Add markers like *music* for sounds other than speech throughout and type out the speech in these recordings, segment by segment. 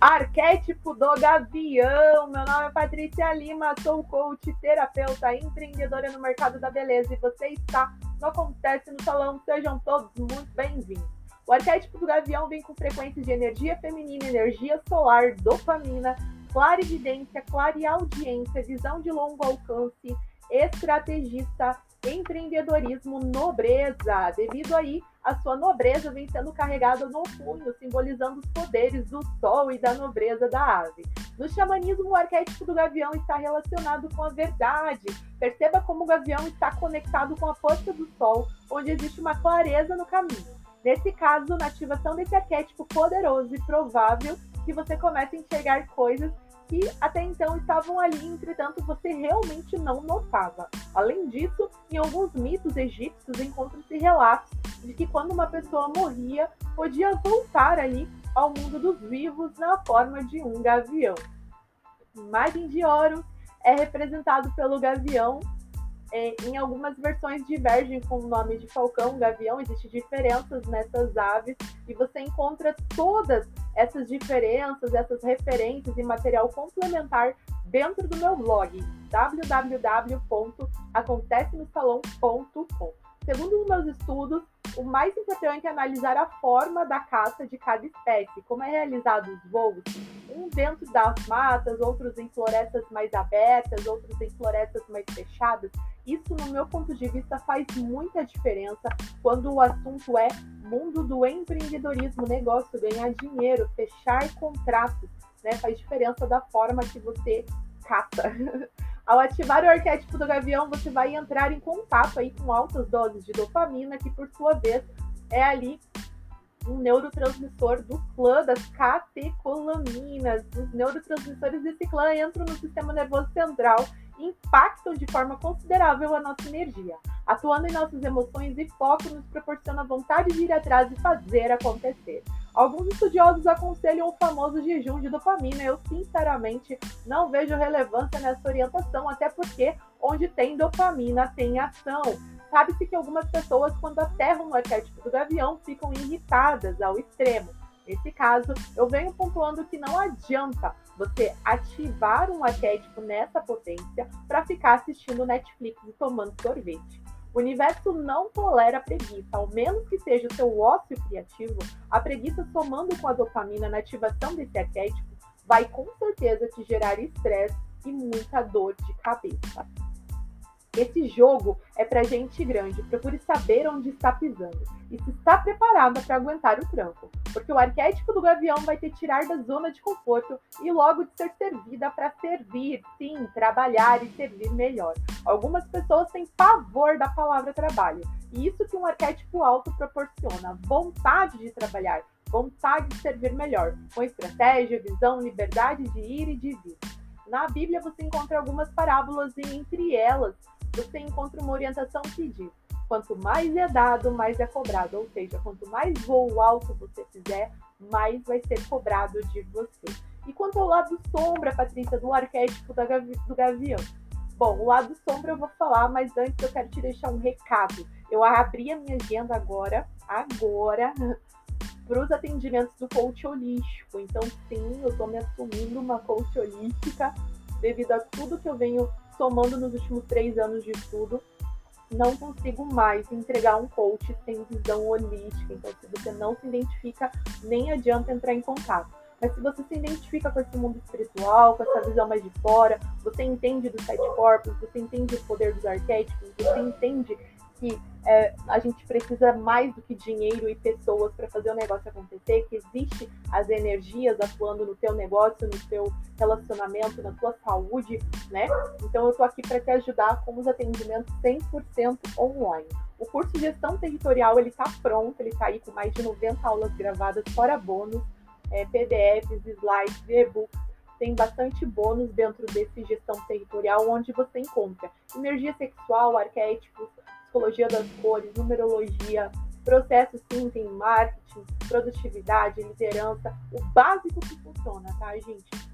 Arquétipo do Gavião. Meu nome é Patrícia Lima, sou coach, terapeuta, empreendedora no mercado da beleza e você está no Acontece no Salão. Sejam todos muito bem-vindos. O arquétipo do Gavião vem com frequências de energia feminina, energia solar, dopamina, clarividência, clareaudiência, visão de longo alcance, estrategista, empreendedorismo, nobreza. Devido aí a sua nobreza vem sendo carregada no punho, simbolizando os poderes do sol e da nobreza da ave. No xamanismo, o arquétipo do gavião está relacionado com a verdade. Perceba como o gavião está conectado com a força do sol, onde existe uma clareza no caminho. Nesse caso, na ativação desse arquétipo poderoso e provável que você comece a enxergar coisas que até então estavam ali, entretanto você realmente não notava. Além disso, em alguns mitos egípcios encontram-se relatos de que quando uma pessoa morria, podia voltar ali ao mundo dos vivos na forma de um gavião. Imagem de Horus é representado pelo gavião é, em algumas versões divergem com o nome de falcão, gavião, existem diferenças nessas aves e você encontra todas essas diferenças, essas referências e material complementar dentro do meu blog www.acontecenossalão.com. Segundo os meus estudos, o mais importante é analisar a forma da caça de cada espécie, como é realizado os voos, um dentro das matas, outros em florestas mais abertas, outros em florestas mais fechadas. Isso, no meu ponto de vista, faz muita diferença quando o assunto é mundo do empreendedorismo, negócio, ganhar dinheiro, fechar contratos, né? Faz diferença da forma que você caça. *laughs* Ao ativar o arquétipo do gavião, você vai entrar em contato aí com altas doses de dopamina, que por sua vez é ali um neurotransmissor do clã das catecolaminas. Os neurotransmissores desse clã entram no sistema nervoso central impactam de forma considerável a nossa energia. Atuando em nossas emoções e foco nos proporciona vontade de ir atrás e fazer acontecer. Alguns estudiosos aconselham o famoso jejum de dopamina. Eu, sinceramente, não vejo relevância nessa orientação, até porque onde tem dopamina tem ação. Sabe-se que algumas pessoas, quando aterram no arquétipo do gavião, ficam irritadas ao extremo. Nesse caso, eu venho pontuando que não adianta você ativar um arquétipo nessa potência para ficar assistindo Netflix e tomando sorvete. O universo não tolera preguiça, ao menos que seja o seu ócio criativo. A preguiça, somando com a dopamina na ativação desse arquétipo, vai com certeza te gerar estresse e muita dor de cabeça. Esse jogo é para gente grande. Procure saber onde está pisando e se está preparada para aguentar o tranco, porque o arquétipo do gavião vai te tirar da zona de conforto e logo de ser servida para servir, sim, trabalhar e servir melhor. Algumas pessoas têm pavor da palavra trabalho, e isso que um arquétipo alto proporciona: vontade de trabalhar, vontade de servir melhor, com estratégia, visão, liberdade de ir e de vir. Na Bíblia você encontra algumas parábolas e entre elas você encontra uma orientação que diz: quanto mais é dado, mais é cobrado. Ou seja, quanto mais voo alto você fizer, mais vai ser cobrado de você. E quanto ao lado sombra, Patrícia, do arquétipo do gavião? Bom, o lado sombra eu vou falar, mas antes eu quero te deixar um recado. Eu abri a minha agenda agora, agora, *laughs* para os atendimentos do coach holístico. Então, sim, eu estou me assumindo uma coach holística devido a tudo que eu venho somando nos últimos três anos de estudo, não consigo mais entregar um coach sem visão holística. Então, se você não se identifica, nem adianta entrar em contato. Mas se você se identifica com esse mundo espiritual, com essa visão mais de fora, você entende dos sete corpos, você entende o poder dos arquétipos, você entende que é, a gente precisa mais do que dinheiro e pessoas para fazer o negócio acontecer, que existe as energias atuando no teu negócio, no teu relacionamento, na tua saúde, né? Então eu estou aqui para te ajudar com os atendimentos 100% online. O curso de Gestão Territorial ele está pronto, ele está aí com mais de 90 aulas gravadas, fora bônus, é, PDFs, slides, e-books tem bastante bônus dentro desse gestão territorial, onde você encontra energia sexual, arquétipos, psicologia das cores, numerologia, processos sim, tem marketing, produtividade, liderança, o básico que funciona, tá, gente?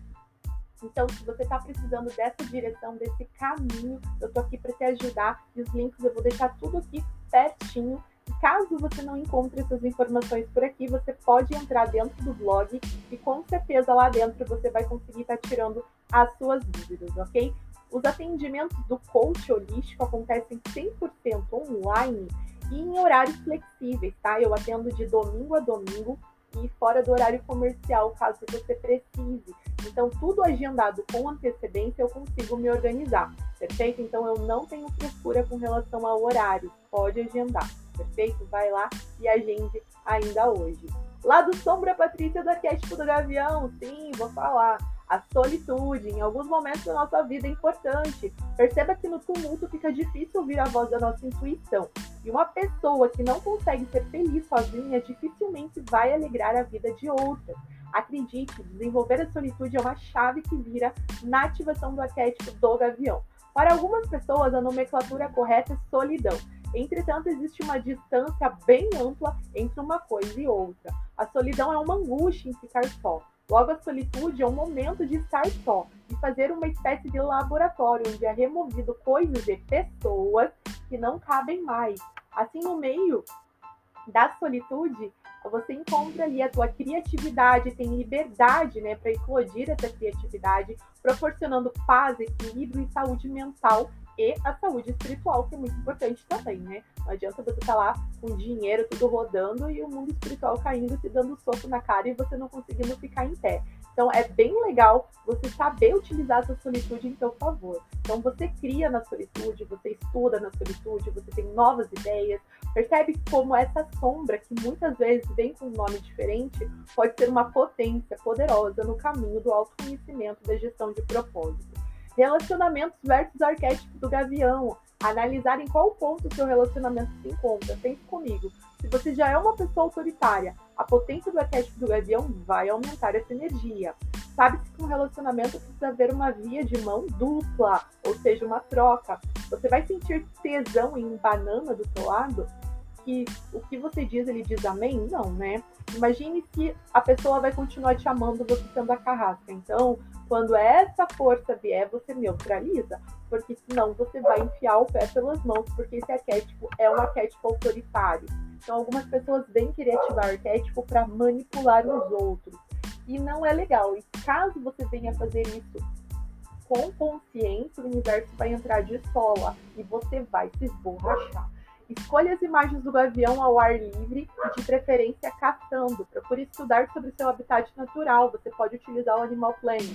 Então, se você está precisando dessa direção, desse caminho, eu tô aqui para te ajudar. E os links eu vou deixar tudo aqui pertinho. E Caso você não encontre essas informações por aqui, você pode entrar dentro do blog e com certeza lá dentro você vai conseguir estar tá tirando as suas dúvidas, ok? Os atendimentos do coach holístico acontecem 100% online e em horários flexíveis, tá? Eu atendo de domingo a domingo e fora do horário comercial, caso você precise. Então, tudo agendado com antecedência, eu consigo me organizar, perfeito? Então, eu não tenho frescura com relação ao horário, pode agendar perfeito? Vai lá e agende ainda hoje. Lá do Sombra Patrícia do Arquétipo do Gavião, sim, vou falar. A solitude, em alguns momentos da nossa vida, é importante. Perceba que no tumulto fica difícil ouvir a voz da nossa intuição. E uma pessoa que não consegue ser feliz sozinha dificilmente vai alegrar a vida de outras. Acredite, desenvolver a solitude é uma chave que vira na ativação do arquétipo do gavião. Para algumas pessoas, a nomenclatura correta é solidão. Entretanto, existe uma distância bem ampla entre uma coisa e outra. A solidão é uma angústia em ficar só. Logo, a solitude é um momento de estar só e fazer uma espécie de laboratório onde é removido coisas e pessoas que não cabem mais. Assim, no meio da solitude, você encontra ali a tua criatividade, tem liberdade, né, para eclodir essa criatividade, proporcionando paz, equilíbrio e saúde mental e a saúde espiritual, que é muito importante também, né? Não adianta você estar tá lá com dinheiro tudo rodando e o mundo espiritual caindo, te dando soco na cara e você não conseguindo ficar em pé. Então é bem legal você saber utilizar essa solitude em seu favor. Então você cria na solitude, você estuda na solitude, você tem novas ideias, percebe como essa sombra, que muitas vezes vem com um nome diferente, pode ser uma potência poderosa no caminho do autoconhecimento da gestão de propósito. Relacionamentos versus arquétipo do gavião. Analisar em qual ponto seu relacionamento se encontra. Pense comigo. Se você já é uma pessoa autoritária, a potência do arquétipo do gavião vai aumentar essa energia. Sabe-se que um relacionamento precisa haver uma via de mão dupla, ou seja, uma troca. Você vai sentir tesão em banana do seu lado? Que o que você diz, ele diz amém? Não, né? Imagine se a pessoa vai continuar te amando você sendo a carrasca. Então, quando essa força vier, você neutraliza, porque senão você vai enfiar o pé pelas mãos, porque esse arquétipo é um arquétipo autoritário. Então, algumas pessoas vêm querer ativar o arquétipo para manipular os outros. E não é legal. E caso você venha fazer isso com consciência, o universo vai entrar de sola e você vai se esborrachar. Escolha as imagens do gavião ao ar livre e, de preferência, caçando. Procure estudar sobre seu habitat natural. Você pode utilizar o Animal Planet.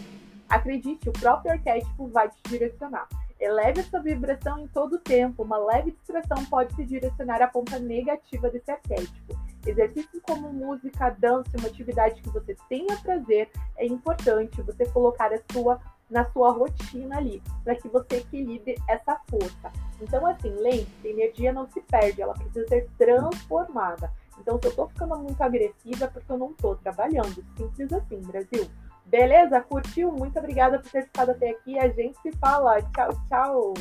Acredite, o próprio arquétipo vai te direcionar. Eleve a sua vibração em todo o tempo. Uma leve distração pode se direcionar à ponta negativa desse arquétipo. Exercícios como música, dança, uma atividade que você tenha prazer, é importante você colocar a sua na sua rotina ali, para que você equilibre essa força. Então, assim, lembre a energia não se perde, ela precisa ser transformada. Então, se eu tô ficando muito agressiva, é porque eu não tô trabalhando. Simples assim, Brasil. Beleza? Curtiu? Muito obrigada por ter ficado até aqui. A gente se fala. Tchau, tchau.